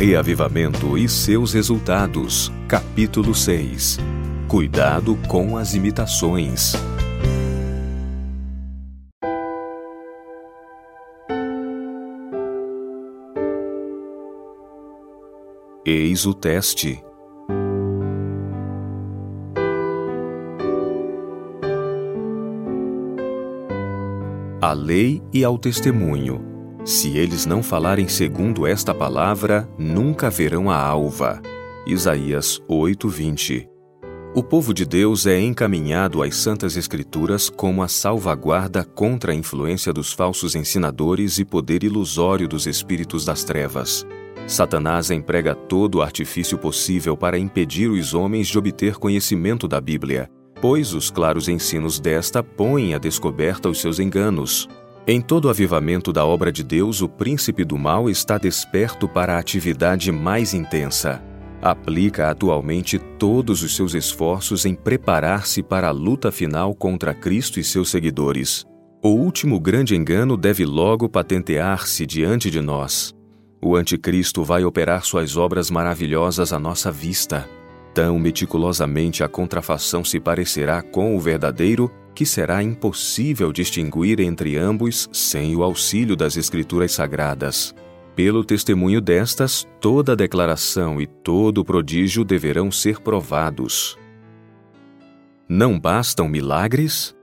Reavivamento e seus resultados. Capítulo 6. Cuidado com as imitações. Eis o teste. À lei e ao testemunho. Se eles não falarem segundo esta palavra, nunca verão a alva. Isaías 8:20. O povo de Deus é encaminhado às Santas Escrituras como a salvaguarda contra a influência dos falsos ensinadores e poder ilusório dos espíritos das trevas. Satanás emprega todo o artifício possível para impedir os homens de obter conhecimento da Bíblia, pois os claros ensinos desta põem à descoberta os seus enganos. Em todo o avivamento da obra de Deus, o príncipe do mal está desperto para a atividade mais intensa. Aplica atualmente todos os seus esforços em preparar-se para a luta final contra Cristo e seus seguidores. O último grande engano deve logo patentear-se diante de nós. O Anticristo vai operar suas obras maravilhosas à nossa vista. Tão meticulosamente a contrafação se parecerá com o verdadeiro que será impossível distinguir entre ambos sem o auxílio das Escrituras Sagradas. Pelo testemunho destas, toda declaração e todo prodígio deverão ser provados. Não bastam milagres?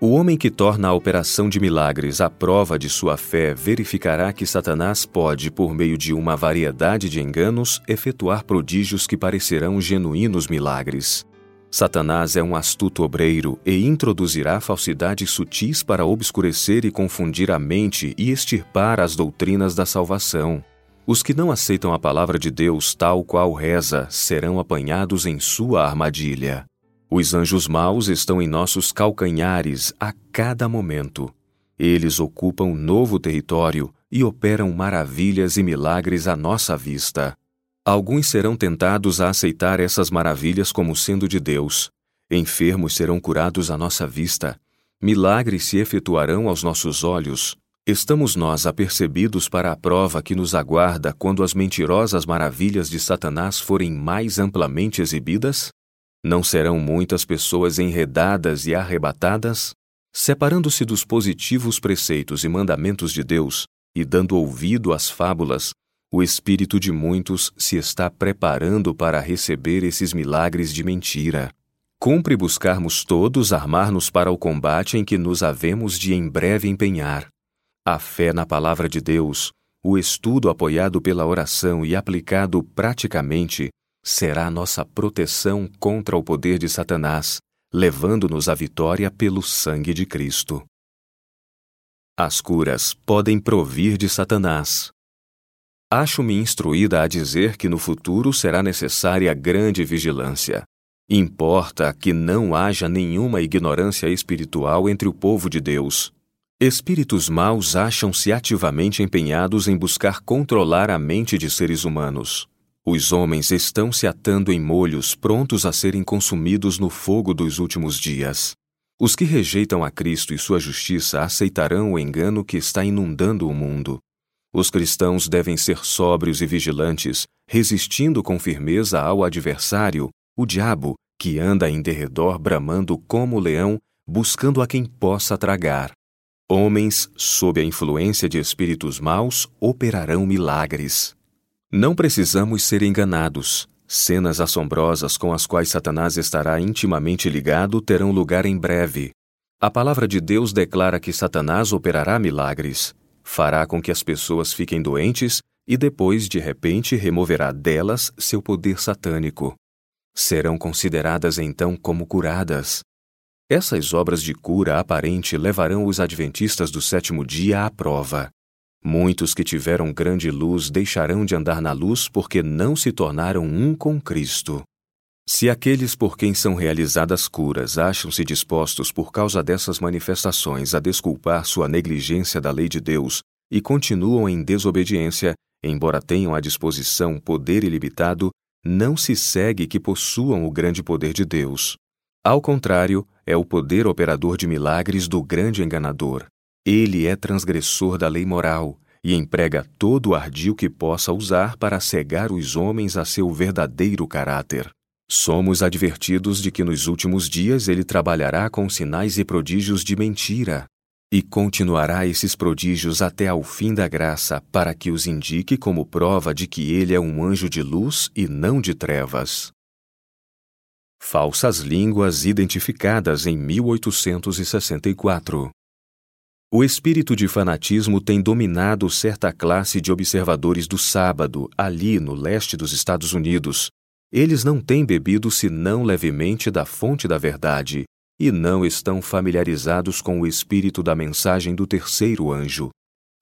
O homem que torna a operação de milagres a prova de sua fé verificará que Satanás pode, por meio de uma variedade de enganos, efetuar prodígios que parecerão genuínos milagres. Satanás é um astuto obreiro e introduzirá falsidades sutis para obscurecer e confundir a mente e extirpar as doutrinas da salvação. Os que não aceitam a palavra de Deus tal qual reza serão apanhados em sua armadilha. Os anjos maus estão em nossos calcanhares a cada momento. Eles ocupam novo território e operam maravilhas e milagres à nossa vista. Alguns serão tentados a aceitar essas maravilhas como sendo de Deus. Enfermos serão curados à nossa vista. Milagres se efetuarão aos nossos olhos. Estamos nós apercebidos para a prova que nos aguarda quando as mentirosas maravilhas de Satanás forem mais amplamente exibidas? Não serão muitas pessoas enredadas e arrebatadas? Separando-se dos positivos preceitos e mandamentos de Deus e dando ouvido às fábulas, o espírito de muitos se está preparando para receber esses milagres de mentira. Cumpre buscarmos todos armar-nos para o combate em que nos havemos de em breve empenhar. A fé na palavra de Deus, o estudo apoiado pela oração e aplicado praticamente, será nossa proteção contra o poder de Satanás, levando-nos à vitória pelo sangue de Cristo. As curas podem provir de Satanás. Acho-me instruída a dizer que no futuro será necessária grande vigilância. Importa que não haja nenhuma ignorância espiritual entre o povo de Deus. Espíritos maus acham-se ativamente empenhados em buscar controlar a mente de seres humanos. Os homens estão se atando em molhos prontos a serem consumidos no fogo dos últimos dias. Os que rejeitam a Cristo e sua justiça aceitarão o engano que está inundando o mundo. Os cristãos devem ser sóbrios e vigilantes, resistindo com firmeza ao adversário, o diabo, que anda em derredor bramando como leão, buscando a quem possa tragar. Homens, sob a influência de espíritos maus, operarão milagres. Não precisamos ser enganados. Cenas assombrosas com as quais Satanás estará intimamente ligado terão lugar em breve. A palavra de Deus declara que Satanás operará milagres, fará com que as pessoas fiquem doentes e depois, de repente, removerá delas seu poder satânico. Serão consideradas então como curadas. Essas obras de cura aparente levarão os adventistas do sétimo dia à prova. Muitos que tiveram grande luz deixarão de andar na luz porque não se tornaram um com Cristo. Se aqueles por quem são realizadas curas acham-se dispostos por causa dessas manifestações a desculpar sua negligência da lei de Deus e continuam em desobediência, embora tenham à disposição poder ilimitado, não se segue que possuam o grande poder de Deus. Ao contrário, é o poder operador de milagres do grande enganador. Ele é transgressor da lei moral e emprega todo o ardil que possa usar para cegar os homens a seu verdadeiro caráter. Somos advertidos de que nos últimos dias ele trabalhará com sinais e prodígios de mentira, e continuará esses prodígios até ao fim da graça, para que os indique como prova de que ele é um anjo de luz e não de trevas. Falsas línguas identificadas em 1864. O espírito de fanatismo tem dominado certa classe de observadores do sábado, ali no leste dos Estados Unidos. Eles não têm bebido senão levemente da fonte da verdade e não estão familiarizados com o espírito da mensagem do terceiro anjo.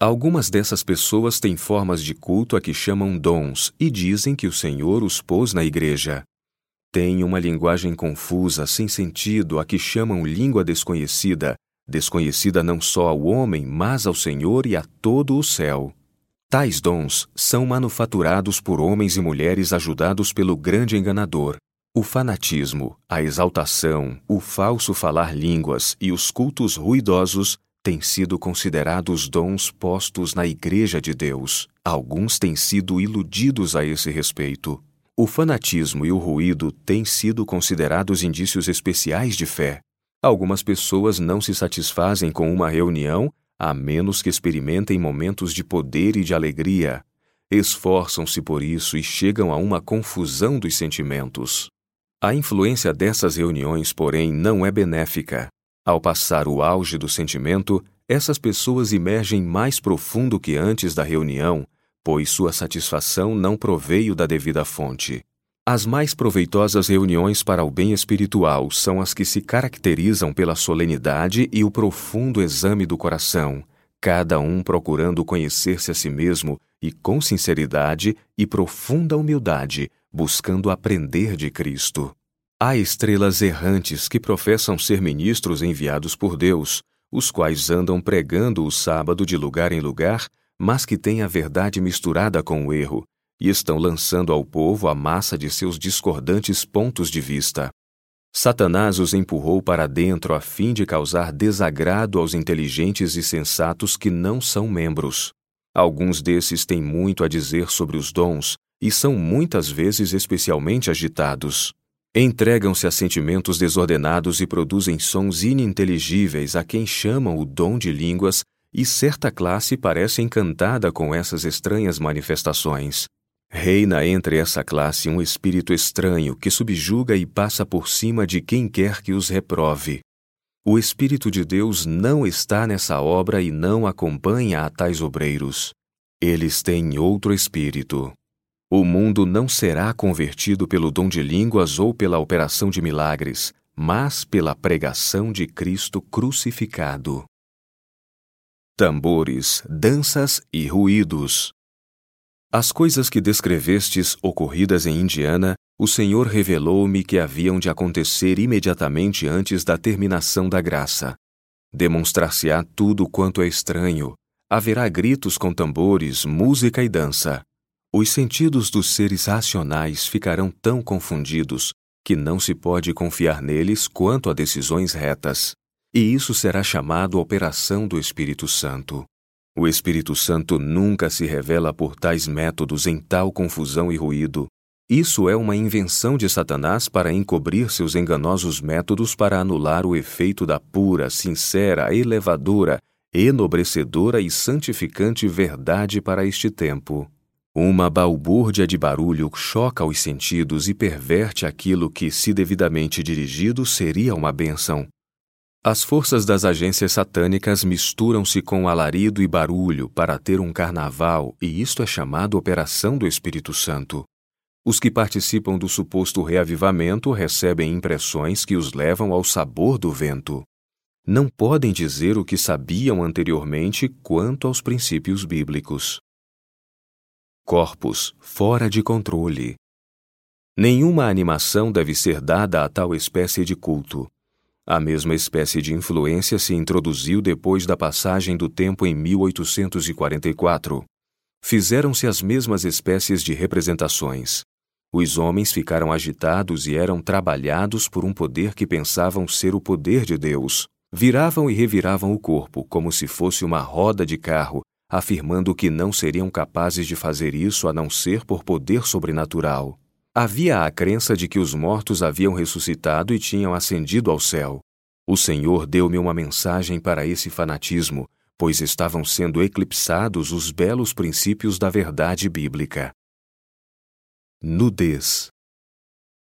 Algumas dessas pessoas têm formas de culto a que chamam dons e dizem que o Senhor os pôs na igreja. Têm uma linguagem confusa, sem sentido, a que chamam língua desconhecida, desconhecida não só ao homem, mas ao Senhor e a todo o céu. Tais dons são manufaturados por homens e mulheres ajudados pelo grande enganador, o fanatismo, a exaltação, o falso falar línguas e os cultos ruidosos têm sido considerados dons postos na Igreja de Deus. Alguns têm sido iludidos a esse respeito. O fanatismo e o ruído têm sido considerados indícios especiais de fé. Algumas pessoas não se satisfazem com uma reunião a menos que experimentem momentos de poder e de alegria. Esforçam-se por isso e chegam a uma confusão dos sentimentos. A influência dessas reuniões, porém, não é benéfica. Ao passar o auge do sentimento, essas pessoas emergem mais profundo que antes da reunião, pois sua satisfação não proveio da devida fonte. As mais proveitosas reuniões para o bem espiritual são as que se caracterizam pela solenidade e o profundo exame do coração, cada um procurando conhecer-se a si mesmo e com sinceridade e profunda humildade, buscando aprender de Cristo. Há estrelas errantes que professam ser ministros enviados por Deus, os quais andam pregando o sábado de lugar em lugar, mas que têm a verdade misturada com o erro, e estão lançando ao povo a massa de seus discordantes pontos de vista. Satanás os empurrou para dentro a fim de causar desagrado aos inteligentes e sensatos que não são membros. Alguns desses têm muito a dizer sobre os dons, e são muitas vezes especialmente agitados. Entregam-se a sentimentos desordenados e produzem sons ininteligíveis a quem chamam o dom de línguas, e certa classe parece encantada com essas estranhas manifestações. Reina entre essa classe um espírito estranho que subjuga e passa por cima de quem quer que os reprove. O Espírito de Deus não está nessa obra e não acompanha a tais obreiros. Eles têm outro espírito. O mundo não será convertido pelo dom de línguas ou pela operação de milagres, mas pela pregação de Cristo crucificado. Tambores, danças e ruídos. As coisas que descrevestes ocorridas em Indiana, o Senhor revelou-me que haviam de acontecer imediatamente antes da terminação da graça. Demonstrar-se-á tudo quanto é estranho. Haverá gritos com tambores, música e dança. Os sentidos dos seres racionais ficarão tão confundidos que não se pode confiar neles quanto a decisões retas. E isso será chamado operação do Espírito Santo. O Espírito Santo nunca se revela por tais métodos em tal confusão e ruído. Isso é uma invenção de Satanás para encobrir seus enganosos métodos para anular o efeito da pura, sincera, elevadora, enobrecedora e santificante verdade para este tempo. Uma balbúrdia de barulho choca os sentidos e perverte aquilo que, se devidamente dirigido, seria uma bênção. As forças das agências satânicas misturam-se com alarido e barulho para ter um carnaval, e isto é chamado Operação do Espírito Santo. Os que participam do suposto reavivamento recebem impressões que os levam ao sabor do vento. Não podem dizer o que sabiam anteriormente quanto aos princípios bíblicos corpos fora de controle. Nenhuma animação deve ser dada a tal espécie de culto. A mesma espécie de influência se introduziu depois da passagem do tempo em 1844. Fizeram-se as mesmas espécies de representações. Os homens ficaram agitados e eram trabalhados por um poder que pensavam ser o poder de Deus. Viravam e reviravam o corpo como se fosse uma roda de carro afirmando que não seriam capazes de fazer isso a não ser por poder sobrenatural. Havia a crença de que os mortos haviam ressuscitado e tinham ascendido ao céu. O Senhor deu-me uma mensagem para esse fanatismo, pois estavam sendo eclipsados os belos princípios da verdade bíblica. Nudez.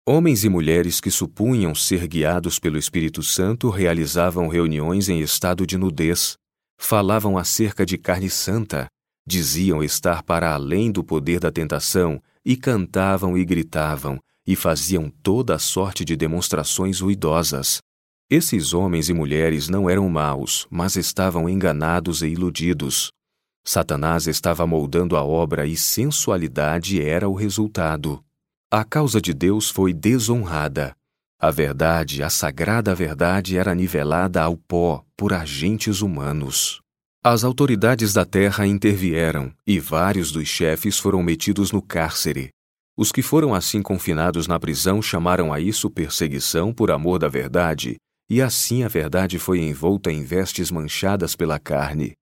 Homens e mulheres que supunham ser guiados pelo Espírito Santo realizavam reuniões em estado de nudez, falavam acerca de carne santa, diziam estar para além do poder da tentação e cantavam e gritavam e faziam toda a sorte de demonstrações ruidosas. Esses homens e mulheres não eram maus, mas estavam enganados e iludidos. Satanás estava moldando a obra e sensualidade era o resultado. A causa de Deus foi desonrada. A verdade, a sagrada verdade, era nivelada ao pó por agentes humanos. As autoridades da terra intervieram e vários dos chefes foram metidos no cárcere. Os que foram assim confinados na prisão chamaram a isso perseguição por amor da verdade, e assim a verdade foi envolta em vestes manchadas pela carne.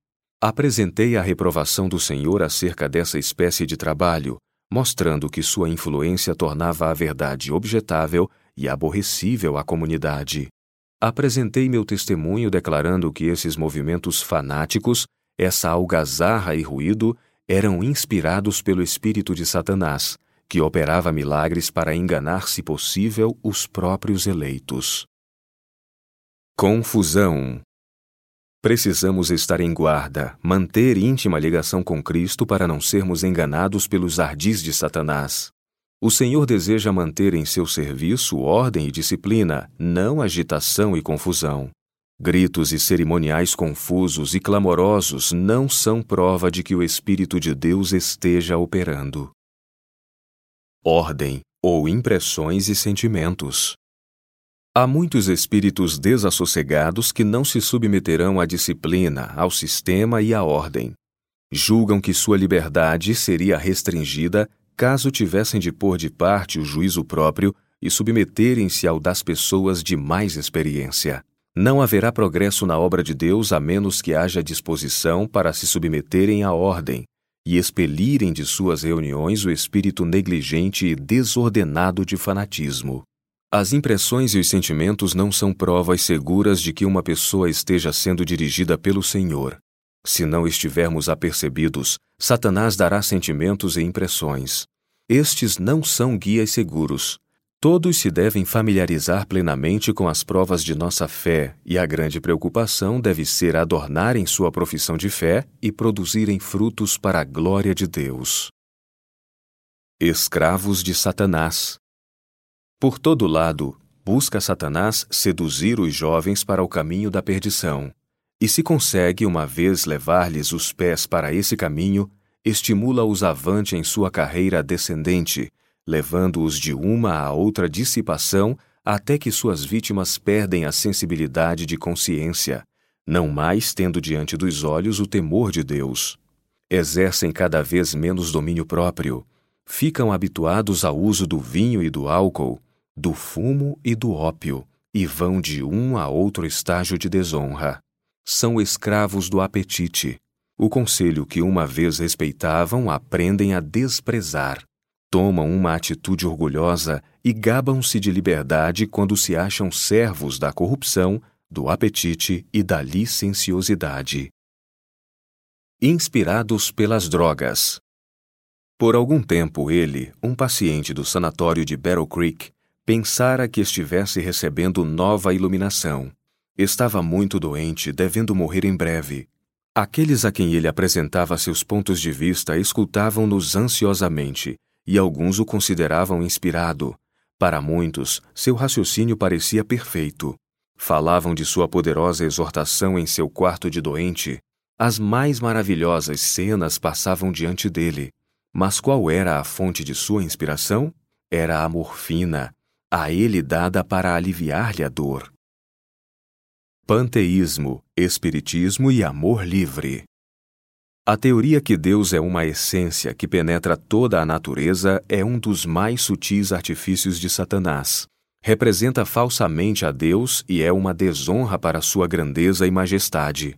Apresentei a reprovação do Senhor acerca dessa espécie de trabalho, mostrando que sua influência tornava a verdade objetável e aborrecível à comunidade. Apresentei meu testemunho declarando que esses movimentos fanáticos, essa algazarra e ruído, eram inspirados pelo espírito de Satanás, que operava milagres para enganar, se possível, os próprios eleitos. Confusão. Precisamos estar em guarda, manter íntima ligação com Cristo para não sermos enganados pelos ardis de Satanás. O Senhor deseja manter em seu serviço ordem e disciplina, não agitação e confusão. Gritos e cerimoniais confusos e clamorosos não são prova de que o Espírito de Deus esteja operando. Ordem ou impressões e sentimentos. Há muitos espíritos desassossegados que não se submeterão à disciplina, ao sistema e à ordem. Julgam que sua liberdade seria restringida caso tivessem de pôr de parte o juízo próprio e submeterem-se ao das pessoas de mais experiência. Não haverá progresso na obra de Deus a menos que haja disposição para se submeterem à ordem e expelirem de suas reuniões o espírito negligente e desordenado de fanatismo. As impressões e os sentimentos não são provas seguras de que uma pessoa esteja sendo dirigida pelo Senhor. Se não estivermos apercebidos, Satanás dará sentimentos e impressões. Estes não são guias seguros. Todos se devem familiarizar plenamente com as provas de nossa fé, e a grande preocupação deve ser adornarem sua profissão de fé e produzirem frutos para a glória de Deus. Escravos de Satanás. Por todo lado, busca Satanás seduzir os jovens para o caminho da perdição. E se consegue uma vez levar-lhes os pés para esse caminho, estimula-os avante em sua carreira descendente, levando-os de uma a outra dissipação até que suas vítimas perdem a sensibilidade de consciência, não mais tendo diante dos olhos o temor de Deus. Exercem cada vez menos domínio próprio, ficam habituados ao uso do vinho e do álcool, do fumo e do ópio, e vão de um a outro estágio de desonra são escravos do apetite. O conselho que uma vez respeitavam aprendem a desprezar. Tomam uma atitude orgulhosa e gabam-se de liberdade quando se acham servos da corrupção, do apetite e da licenciosidade. Inspirados pelas drogas. Por algum tempo, ele, um paciente do sanatório de Battle Creek, pensara que estivesse recebendo nova iluminação. Estava muito doente, devendo morrer em breve. Aqueles a quem ele apresentava seus pontos de vista escutavam-nos ansiosamente, e alguns o consideravam inspirado. Para muitos, seu raciocínio parecia perfeito. Falavam de sua poderosa exortação em seu quarto de doente. As mais maravilhosas cenas passavam diante dele. Mas qual era a fonte de sua inspiração? Era a morfina, a ele dada para aliviar-lhe a dor. Panteísmo, Espiritismo e Amor Livre. A teoria que Deus é uma essência que penetra toda a natureza é um dos mais sutis artifícios de Satanás. Representa falsamente a Deus e é uma desonra para sua grandeza e majestade.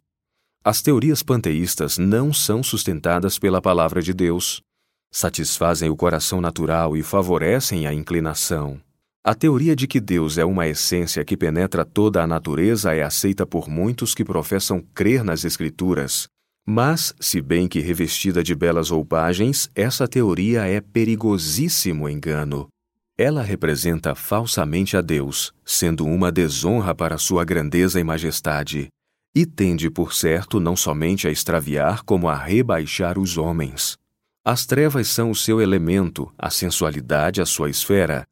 As teorias panteístas não são sustentadas pela palavra de Deus. Satisfazem o coração natural e favorecem a inclinação. A teoria de que Deus é uma essência que penetra toda a natureza é aceita por muitos que professam crer nas Escrituras. Mas, se bem que revestida de belas roupagens, essa teoria é perigosíssimo engano. Ela representa falsamente a Deus, sendo uma desonra para sua grandeza e majestade, e tende, por certo, não somente a extraviar, como a rebaixar os homens. As trevas são o seu elemento, a sensualidade a sua esfera.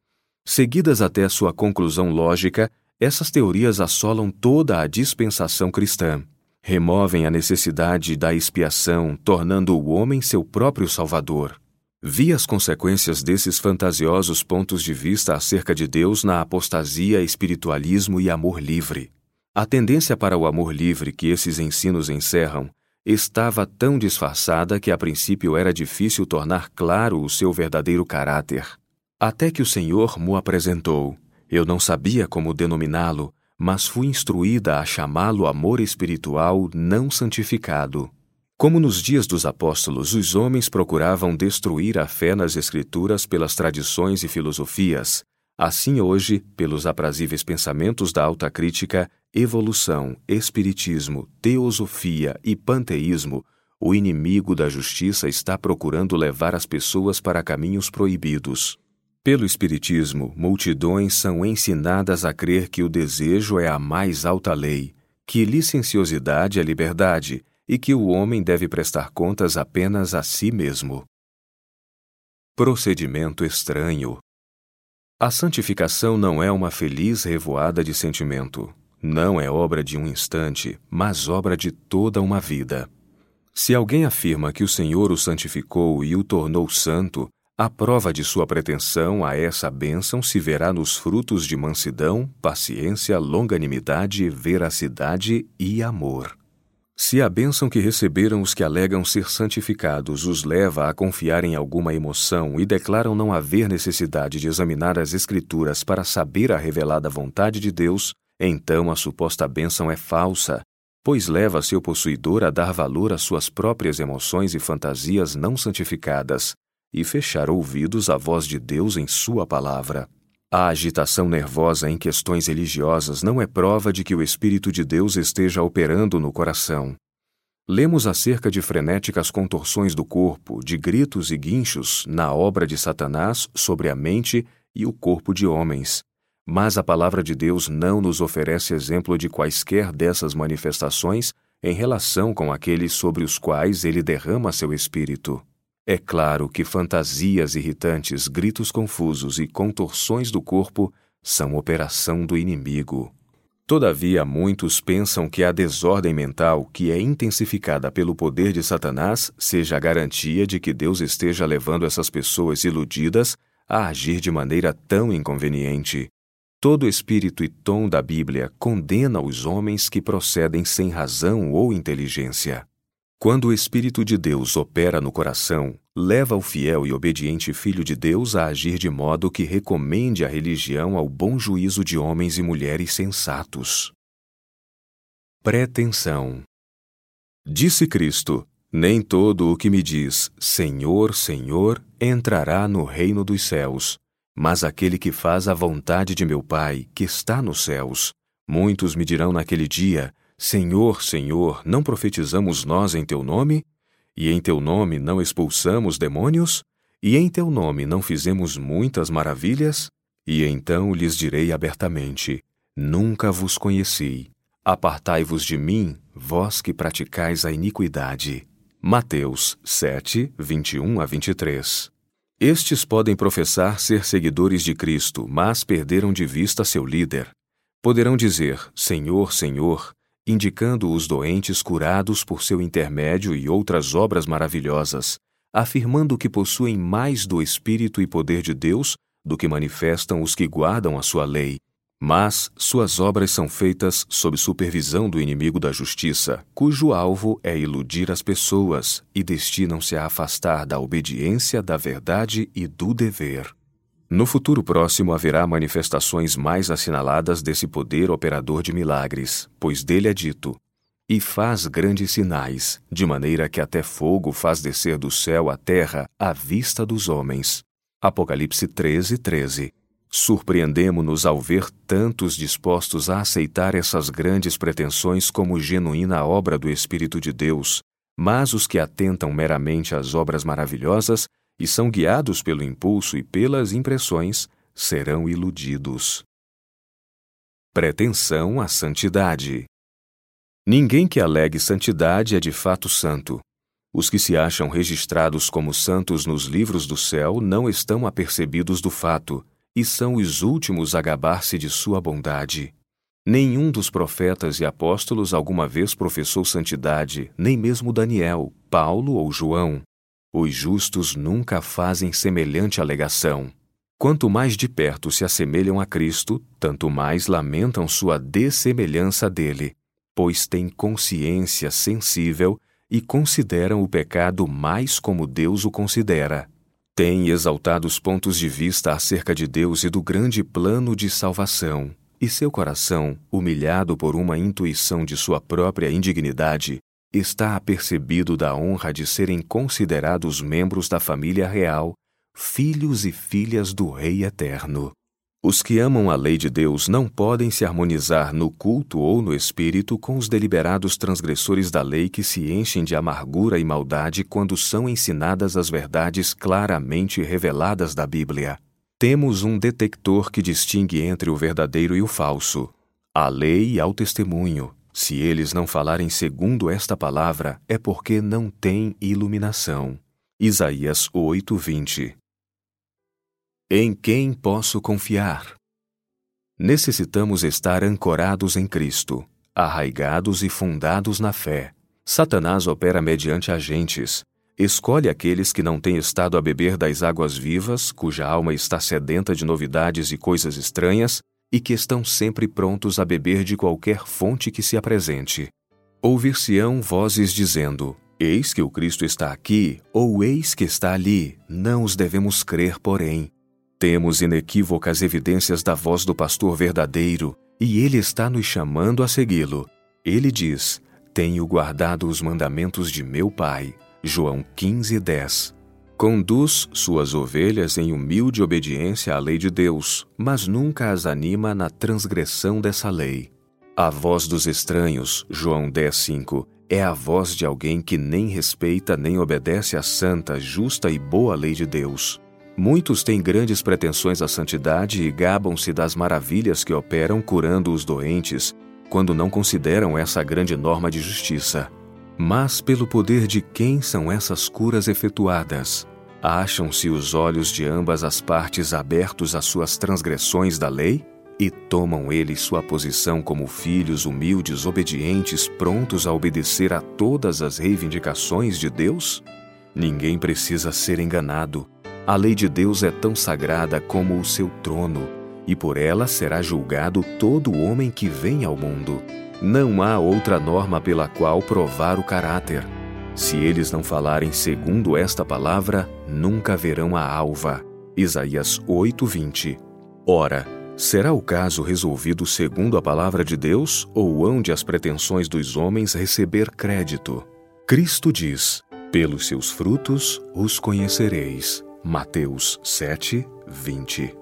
Seguidas até sua conclusão lógica, essas teorias assolam toda a dispensação cristã. Removem a necessidade da expiação, tornando o homem seu próprio salvador. Vi as consequências desses fantasiosos pontos de vista acerca de Deus na apostasia, espiritualismo e amor livre. A tendência para o amor livre que esses ensinos encerram estava tão disfarçada que a princípio era difícil tornar claro o seu verdadeiro caráter. Até que o Senhor mo apresentou. Eu não sabia como denominá-lo, mas fui instruída a chamá-lo amor espiritual não santificado. Como nos dias dos apóstolos, os homens procuravam destruir a fé nas Escrituras pelas tradições e filosofias, assim hoje, pelos aprazíveis pensamentos da alta crítica, evolução, espiritismo, teosofia e panteísmo, o inimigo da justiça está procurando levar as pessoas para caminhos proibidos. Pelo Espiritismo, multidões são ensinadas a crer que o desejo é a mais alta lei, que licenciosidade é liberdade e que o homem deve prestar contas apenas a si mesmo. Procedimento estranho. A santificação não é uma feliz revoada de sentimento. Não é obra de um instante, mas obra de toda uma vida. Se alguém afirma que o Senhor o santificou e o tornou santo, a prova de sua pretensão a essa bênção se verá nos frutos de mansidão, paciência, longanimidade, veracidade e amor. Se a bênção que receberam os que alegam ser santificados os leva a confiar em alguma emoção e declaram não haver necessidade de examinar as Escrituras para saber a revelada vontade de Deus, então a suposta bênção é falsa, pois leva seu possuidor a dar valor às suas próprias emoções e fantasias não santificadas e fechar ouvidos à voz de Deus em Sua palavra. A agitação nervosa em questões religiosas não é prova de que o Espírito de Deus esteja operando no coração. Lemos acerca de frenéticas contorções do corpo, de gritos e guinchos na obra de Satanás sobre a mente e o corpo de homens. Mas a palavra de Deus não nos oferece exemplo de quaisquer dessas manifestações em relação com aqueles sobre os quais ele derrama seu espírito. É claro que fantasias irritantes, gritos confusos e contorções do corpo são operação do inimigo. Todavia, muitos pensam que a desordem mental, que é intensificada pelo poder de Satanás, seja a garantia de que Deus esteja levando essas pessoas iludidas a agir de maneira tão inconveniente. Todo espírito e tom da Bíblia condena os homens que procedem sem razão ou inteligência. Quando o Espírito de Deus opera no coração, leva o fiel e obediente Filho de Deus a agir de modo que recomende a religião ao bom juízo de homens e mulheres sensatos. Pretensão Disse Cristo: Nem todo o que me diz Senhor, Senhor entrará no reino dos céus, mas aquele que faz a vontade de meu Pai, que está nos céus. Muitos me dirão naquele dia: Senhor, Senhor, não profetizamos nós em teu nome? E em teu nome não expulsamos demônios? E em teu nome não fizemos muitas maravilhas? E então lhes direi abertamente: Nunca vos conheci. Apartai-vos de mim, vós que praticais a iniquidade. Mateus 7, 21 a 23. Estes podem professar ser seguidores de Cristo, mas perderam de vista seu líder. Poderão dizer: Senhor, Senhor, indicando os doentes curados por seu intermédio e outras obras maravilhosas, afirmando que possuem mais do Espírito e poder de Deus do que manifestam os que guardam a sua lei. Mas suas obras são feitas sob supervisão do inimigo da justiça, cujo alvo é iludir as pessoas e destinam-se a afastar da obediência, da verdade e do dever. No futuro próximo haverá manifestações mais assinaladas desse poder operador de milagres, pois dele é dito: e faz grandes sinais, de maneira que até fogo faz descer do céu à terra à vista dos homens. Apocalipse 13, 13. Surpreendemo-nos ao ver tantos dispostos a aceitar essas grandes pretensões como genuína obra do Espírito de Deus, mas os que atentam meramente às obras maravilhosas e são guiados pelo impulso e pelas impressões serão iludidos. Pretensão à santidade. Ninguém que alegue santidade é de fato santo. Os que se acham registrados como santos nos livros do céu não estão apercebidos do fato e são os últimos a gabar-se de sua bondade. Nenhum dos profetas e apóstolos alguma vez professou santidade, nem mesmo Daniel, Paulo ou João. Os justos nunca fazem semelhante alegação. Quanto mais de perto se assemelham a Cristo, tanto mais lamentam sua dessemelhança dele, pois têm consciência sensível e consideram o pecado mais como Deus o considera. Têm exaltados pontos de vista acerca de Deus e do grande plano de salvação, e seu coração, humilhado por uma intuição de sua própria indignidade, está apercebido da honra de serem considerados membros da família real filhos e filhas do Rei Eterno. Os que amam a lei de Deus não podem se harmonizar no culto ou no espírito com os deliberados transgressores da lei que se enchem de amargura e maldade quando são ensinadas as verdades claramente reveladas da Bíblia. Temos um detector que distingue entre o verdadeiro e o falso. A lei e ao testemunho. Se eles não falarem segundo esta palavra, é porque não têm iluminação. Isaías 8, 20 em quem posso confiar? Necessitamos estar ancorados em Cristo, arraigados e fundados na fé. Satanás opera mediante agentes. Escolhe aqueles que não têm estado a beber das águas vivas, cuja alma está sedenta de novidades e coisas estranhas, e que estão sempre prontos a beber de qualquer fonte que se apresente. Ouvir-se-ão vozes dizendo: Eis que o Cristo está aqui, ou eis que está ali. Não os devemos crer, porém. Temos inequívocas evidências da voz do pastor verdadeiro e ele está nos chamando a segui-lo. Ele diz: Tenho guardado os mandamentos de meu Pai. João 15, 10. Conduz suas ovelhas em humilde obediência à lei de Deus, mas nunca as anima na transgressão dessa lei. A voz dos estranhos, João 10, 5, é a voz de alguém que nem respeita nem obedece à santa, justa e boa lei de Deus. Muitos têm grandes pretensões à santidade e gabam-se das maravilhas que operam curando os doentes, quando não consideram essa grande norma de justiça. Mas pelo poder de quem são essas curas efetuadas? Acham-se os olhos de ambas as partes abertos às suas transgressões da lei? E tomam eles sua posição como filhos humildes, obedientes, prontos a obedecer a todas as reivindicações de Deus? Ninguém precisa ser enganado a lei de Deus é tão sagrada como o seu trono, e por ela será julgado todo homem que vem ao mundo. Não há outra norma pela qual provar o caráter. Se eles não falarem segundo esta palavra, nunca verão a alva. Isaías 8:20. Ora, será o caso resolvido segundo a palavra de Deus ou hão de as pretensões dos homens receber crédito? Cristo diz: Pelos seus frutos os conhecereis. Mateus 7, 20